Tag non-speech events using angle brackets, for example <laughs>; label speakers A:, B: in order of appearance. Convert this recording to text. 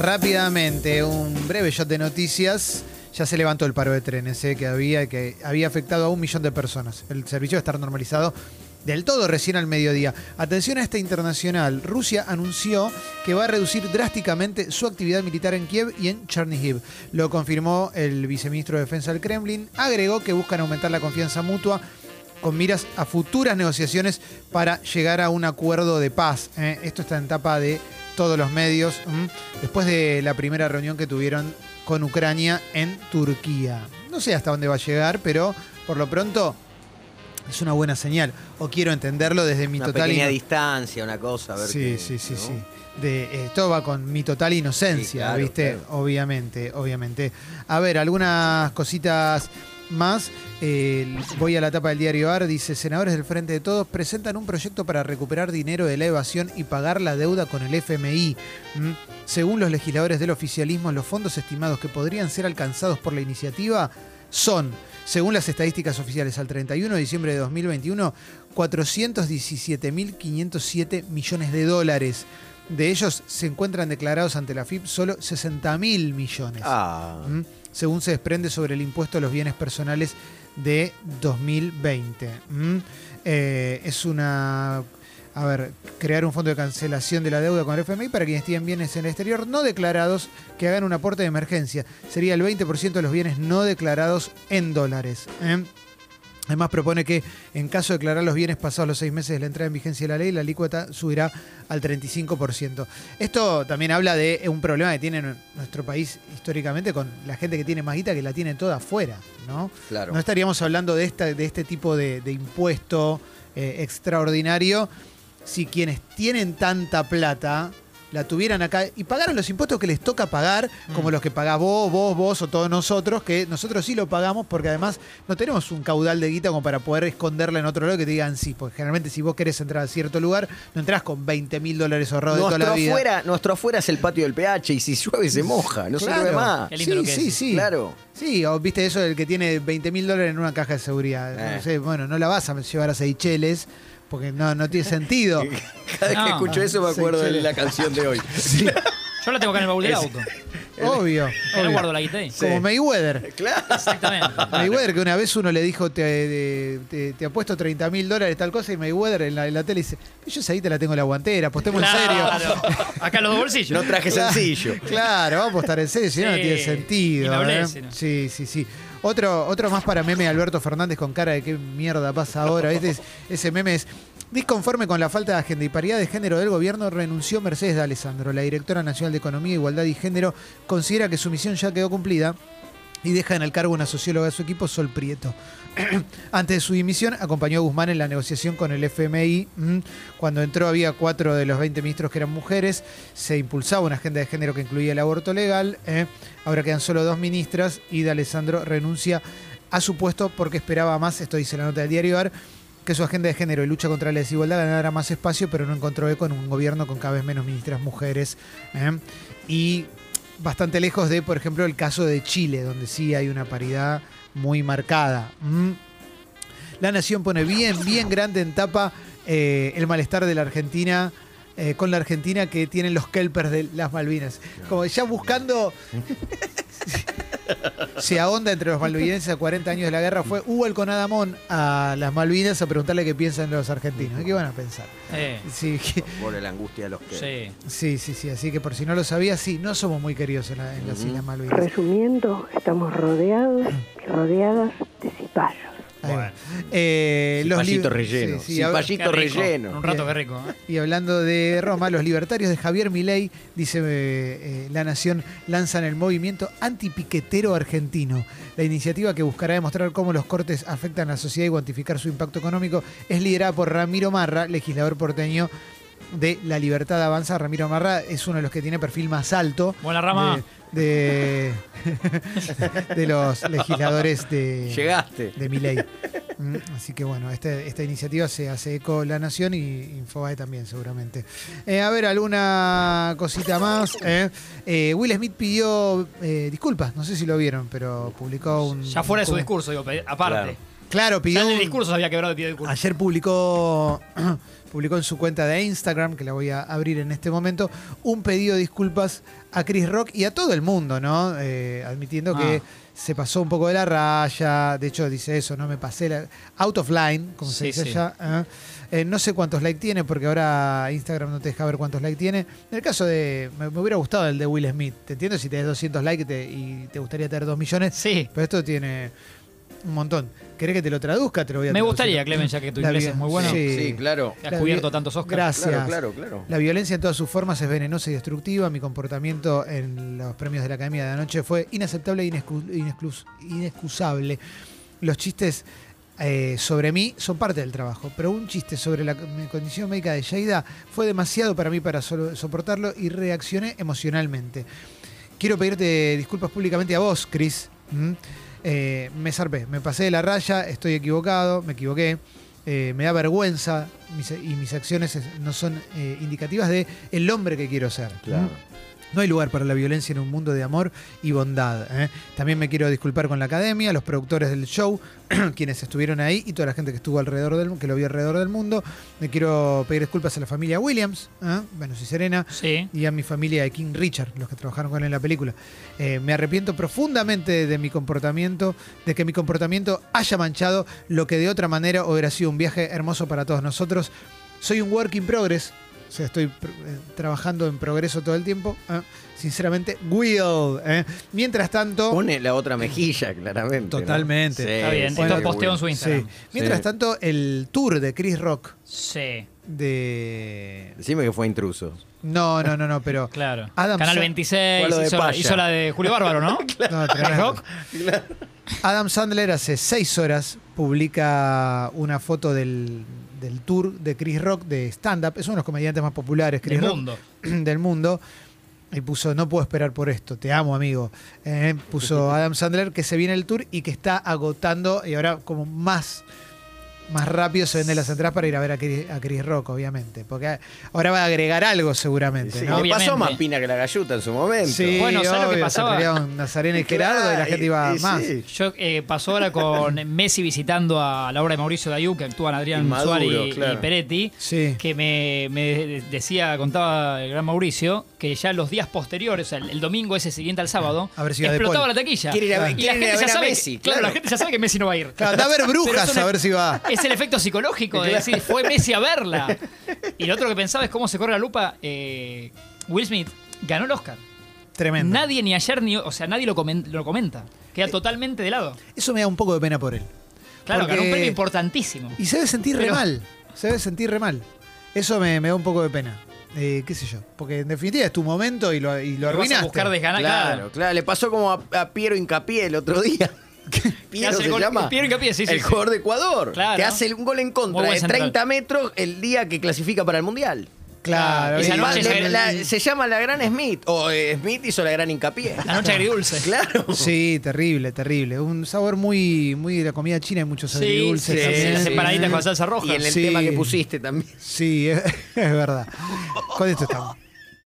A: Rápidamente, un breve shot de noticias. Ya se levantó el paro de trenes eh, que, había, que había afectado a un millón de personas. El servicio va a estar normalizado del todo recién al mediodía. Atención a esta internacional. Rusia anunció que va a reducir drásticamente su actividad militar en Kiev y en Chernihiv. Lo confirmó el viceministro de Defensa del Kremlin. Agregó que buscan aumentar la confianza mutua con miras a futuras negociaciones para llegar a un acuerdo de paz. eh. Esto está en etapa de todos los medios, después de la primera reunión que tuvieron con Ucrania en Turquía. No sé hasta dónde va a llegar, pero por lo pronto es una buena señal. O quiero entenderlo desde mi
B: Una
A: total
B: pequeña
A: ino-
B: distancia, una cosa, a ver
A: Sí, sí, sí,
B: ¿no?
A: sí. De, eh, todo va con mi total inocencia,
B: Sí, claro,
A: ¿viste?
B: claro.
A: Obviamente, obviamente. A ver, algunas cositas más. Voy a la tapa del diario AR. Dice, senadores del Frente de Todos presentan un proyecto para recuperar dinero de la evasión y pagar la deuda con el FMI. ¿Mm? Según los legisladores del oficialismo, los fondos estimados que podrían ser alcanzados por la iniciativa son, según las estadísticas oficiales al 31 de diciembre de 2021, 417.507 millones de dólares. De ellos se encuentran declarados ante la FIP solo 60.000 millones.
B: Ah,
A: ¿Mm? según se desprende sobre el impuesto a los bienes personales de 2020. ¿Mm? Eh, es una... A ver, crear un fondo de cancelación de la deuda con el FMI para quienes tienen bienes en el exterior no declarados que hagan un aporte de emergencia. Sería el 20% de los bienes no declarados en dólares. ¿eh? Además propone que en caso de declarar los bienes pasados los seis meses de la entrada en vigencia de la ley, la alícuota subirá al 35%. Esto también habla de un problema que tiene nuestro país históricamente con la gente que tiene más guita que la tiene toda afuera, ¿no?
B: claro.
A: No estaríamos hablando de, esta, de este tipo de, de impuesto eh, extraordinario si quienes tienen tanta plata la tuvieran acá y pagaran los impuestos que les toca pagar, como
C: Mm.
A: los que pagás vos, vos, vos o todos nosotros, que nosotros sí lo pagamos porque además no tenemos un caudal de guita como para poder esconderla en otro lado que te digan sí, porque generalmente si vos querés entrar a cierto lugar, no entras con 20 mil dólares ahorrados de toda la vida.
B: afuera, nuestro afuera es el patio del PH y si llueve se moja, no
A: Claro.
B: sirve más.
C: Qué lindo lo
A: sí,
C: que
A: sí,
C: es.
A: sí.
B: Claro.
A: Sí, o viste eso del que tiene 20 mil dólares en una caja de seguridad.
B: Eh.
A: No sé, bueno, no la vas a llevar a Seychelles porque no, no tiene sentido. <laughs>
B: Cada vez que
C: No.
B: escucho eso me
A: Sí,
B: acuerdo de la canción de hoy. <laughs>
A: Sí,
C: Yo la tengo acá en el baúl del auto.
A: obvio.
C: Ahí la
A: obvio.
C: guardo la guita ahí.
A: Como Mayweather.
B: Claro.
C: Exactamente. <laughs>
A: Mayweather, que una vez uno le dijo, te, te, te apuesto 30 mil dólares, tal cosa, y Mayweather en la, en la tele dice, yo esa ahí te la tengo en la guantera, apostemos en serio.
C: Claro. Acá los dos bolsillos.
B: No traje sencillo.
A: Claro, vamos a apostar en serio, si no, no
C: Sí,
A: tiene sentido. ¿eh?
C: ¿no?
A: Sí, sí, sí. Otro, otro más para meme Alberto Fernández con cara de qué mierda pasa ahora. ese meme es. Disconforme con la falta de agenda y paridad de género del gobierno, renunció Mercedes de Alessandro. La directora nacional de Economía, Igualdad y Género considera que su misión ya quedó cumplida y deja en el cargo una socióloga de su equipo, Sol Prieto. <clears throat> Antes de su dimisión, acompañó a Guzmán en la negociación con el FMI. Mm, Cuando entró había cuatro de los 20 ministros que eran mujeres. Se impulsaba una agenda de género que incluía el aborto legal. eh. Ahora quedan solo dos ministras y de Alessandro renuncia a su puesto porque esperaba más, esto dice la nota del diario AR, que su agenda de género y lucha contra la desigualdad ganara más espacio, pero no encontró eco en un gobierno con cada vez menos ministras mujeres. eh. Y bastante lejos de, por ejemplo, el caso de Chile, donde sí hay una paridad muy marcada. Mm. La Nación pone bien, bien grande en tapa eh, el malestar de la Argentina. eh, con la Argentina que tienen los kelpers de las Malvinas. Como ya buscando. <laughs> Se ahonda entre los malvinenses a 40 años de la guerra. Fue Hugo el Conadamón a las Malvinas a preguntarle qué piensan los argentinos. ¿Qué van a pensar?
C: Eh,
A: Sí, que-
B: Por la angustia de los que.
C: sí.
A: sí, sí, sí. Así que por si no lo sabías, sí, no somos muy queridos en, la- en las. Islas Malvinas.
D: Resumiendo, estamos rodeados y rodeadas de cipayos.
B: Bueno.
A: Eh, los
B: relleno.
A: sí, sí,
C: rico. Un rato, qué rico. ¿eh?
A: Y hablando de Roma, los libertarios de Javier Milei, dice eh, eh, La Nación, lanzan el movimiento antipiquetero argentino. La iniciativa que buscará demostrar cómo los cortes afectan a la sociedad y cuantificar su impacto económico es liderada por Ramiro Marra, legislador porteño de La Libertad Avanza. Ramiro Marra es uno de los que tiene perfil más alto.
C: Buena rama.
A: De, de, <laughs> de los legisladores de,
B: Llegaste.
A: de Milei. Mm, Así que bueno, este- esta iniciativa se hace eco La Nación y Infobae también seguramente. Eh, a ver, alguna cosita más. eh. Eh, Will Smith pidió eh, disculpas, no sé si lo vieron, pero publicó un...
C: Ya fuera de su discurso, digo, aparte.
B: Claro.
A: Claro,
C: Ya
A: pidió.
C: en el discurso se había quebrado el pie.
A: Ayer publicó, <clears throat> publicó en su cuenta de Instagram, que la voy a abrir en este momento, un pedido de disculpas a Chris Rock y a todo el mundo, ¿no? Eh, admitiendo que
C: Ah.
A: se pasó un poco de la raya. De hecho, dice eso, no me pasé la. Out of line, como se dice
C: sí.
A: allá. ¿eh? Eh, no sé cuántos likes tiene, porque ahora Instagram no te deja ver cuántos likes tiene. En el caso de. Me, me hubiera gustado el de Will Smith. Te entiendo si tenés 200 likes y te, y te gustaría tener 2 millones.
C: Sí.
A: Pero esto tiene un montón. ¿Querés que te lo traduzca? Te lo voy a
C: Me
A: traducir.
C: gustaría, Clemen, ya que tu
A: La
C: inglés es muy bueno.
A: sí.
B: Sí, claro.
C: Has
A: La
C: cubierto tantos Oscars.
A: Gracias.
B: Claro, claro, claro.
A: La violencia en todas sus formas es venenosa y destructiva. Mi comportamiento en los premios de la Academia de anoche fue inaceptable e inexcu- inexcus- inexcusable. Los chistes eh, sobre mí son parte del trabajo, pero un chiste sobre la mi condición médica de Yaida fue demasiado para mí para soportarlo y reaccioné emocionalmente. Quiero pedirte disculpas públicamente a vos, Chris. ¿Mm? Eh, me zarpé, me pasé de la raya, estoy equivocado, me equivoqué. Eh, me da vergüenza mis- y mis acciones es- no son eh, indicativas de el hombre que quiero ser.
B: Claro.
A: No hay lugar para la violencia en un mundo de amor y bondad. ¿eh? También me quiero disculpar con la academia, los productores del show, <clears throat> quienes estuvieron ahí y toda la gente que estuvo alrededor del que lo vio alrededor del mundo. Me quiero pedir disculpas a la familia Williams, ¿eh? Venus y Serena,
C: Sí.
A: y a mi familia de King Richard, los que trabajaron con él en la película. Eh, me arrepiento profundamente de mi comportamiento, de que mi comportamiento haya manchado lo que de otra manera hubiera sido un viaje hermoso para todos nosotros. Soy un work in progress, o sea, estoy pr- eh, trabajando en progreso todo el tiempo. ¿eh? Sinceramente, will. ¿eh? Mientras tanto...
B: Pone la otra mejilla, claramente. ¿no?
A: Totalmente.
B: Sí,
C: Está bien.
B: sí,
C: Esto posteo en su. Instagram.
A: Sí. Mientras
B: Sí.
A: tanto, el tour de Chris Rock
C: Sí.
A: de...
B: Decime que fue intruso.
A: No, no, no, no, pero... <laughs>
C: Claro.
A: Adam
C: Canal
A: Sa-
C: 26
B: Fue lo de
C: hizo, la-
B: Paya.
C: hizo la de Julio Bárbaro, ¿no? <laughs>
A: No,
C: Chris. Rock.
A: Adam Sandler hace seis horas publica una foto del, del tour de Chris Rock de stand-up. Es uno de los comediantes más populares, Chris
C: Del
A: Rock,
C: mundo. <clears throat>
A: del mundo. Y puso, no puedo esperar por esto, te amo, amigo. Eh, puso <laughs> Adam Sandler que se viene el tour y que está agotando y ahora como más, más rápido se venden las entradas para ir a ver a Chris, a Chris Rock, obviamente. Porque ahora va a agregar algo seguramente,
B: Sí,
A: ¿no?
B: le pasó más pina que la galluta en su momento.
A: Sí,
C: Bueno, ¿sabes lo que pasaba?
A: Nazarena y Gerardo y la gente iba
B: y- y
A: más.
B: sí.
C: Yo eh, pasó ahora con <laughs> Messi visitando a la obra de Mauricio Dayú, que actúan Adrián
B: Maduro,
C: Suárez y,
B: claro.
C: y Peretti.
A: Sí.
C: que me, me decía, contaba el gran Mauricio, que ya los días posteriores, o sea, el, el domingo ese siguiente al sábado,
A: A ver si
C: explotaba la taquilla.
B: Quiere ir a ver-
C: y la gente
B: a
C: ya
B: ver a
C: sabe,
B: Messi,
C: claro,
B: claro.
C: la gente ya sabe que Messi no va a ir.
A: Claro, a ver brujas
C: una-
A: a ver si va.
C: Es <laughs> el efecto psicológico de decir, fue Messi a verla. Y lo otro que pensaba es cómo se corre la lupa. eh, Will Smith ganó el Oscar.
A: Tremendo.
C: Nadie ni ayer ni. O sea, nadie lo, comen- lo comenta. Queda
A: Eh,
C: totalmente de lado.
A: Eso me da un poco de pena por él.
C: Claro,
A: porque-
C: ganó un premio importantísimo.
A: Y se debe sentir re mal. Se debe sentir re mal. Eso me, me da un poco de pena. Eh, ¿Qué sé yo? Porque en definitiva es tu momento y lo, y lo
C: Lo vas a
A: arruinaste.
C: buscar desganar.
B: Claro, claro, le pasó como a, a Piero Hincapié el otro día. <laughs> Piero se
C: gol-
B: llama.
C: Piero Hincapié, sí, sí,
B: El
C: sí.
B: jugador de Ecuador.
C: Claro.
B: Que hace un gol en contra de
C: central.
B: 30 metros el día que clasifica para el Mundial.
A: Claro.
C: Esa noche se-
B: la- se llama la gran Smith. O eh, Smith hizo la gran hincapié.
C: La noche agridulce. <laughs>
B: Claro.
A: Sí, terrible, terrible. Un sabor muy, muy de la comida china y muchos
C: Sí,
A: agridulces
C: sí,
A: también.
C: las empanaditas con salsa roja.
B: Y en el
A: Sí.
B: tema que pusiste también.
A: Sí, es, <laughs> es verdad. Con esto estamos.